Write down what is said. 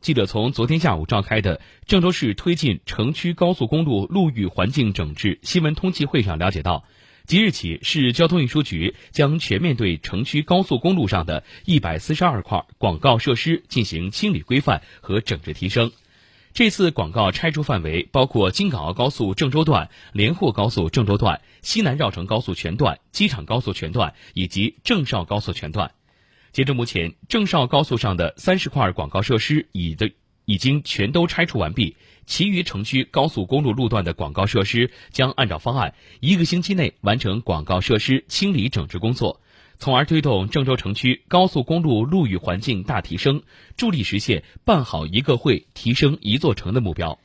记者从昨天下午召开的郑州市推进城区高速公路路域环境整治新闻通气会上了解到，即日起，市交通运输局将全面对城区高速公路上的一百四十二块广告设施进行清理规范和整治提升。这次广告拆除范围包括京港澳高速郑州段、连霍高速郑州段、西南绕城高速全段、机场高速全段以及郑绍高速全段。截至目前，郑绍高速上的三十块广告设施已的已经全都拆除完毕，其余城区高速公路路段的广告设施将按照方案，一个星期内完成广告设施清理整治工作，从而推动郑州城区高速公路路域环境大提升，助力实现办好一个会、提升一座城的目标。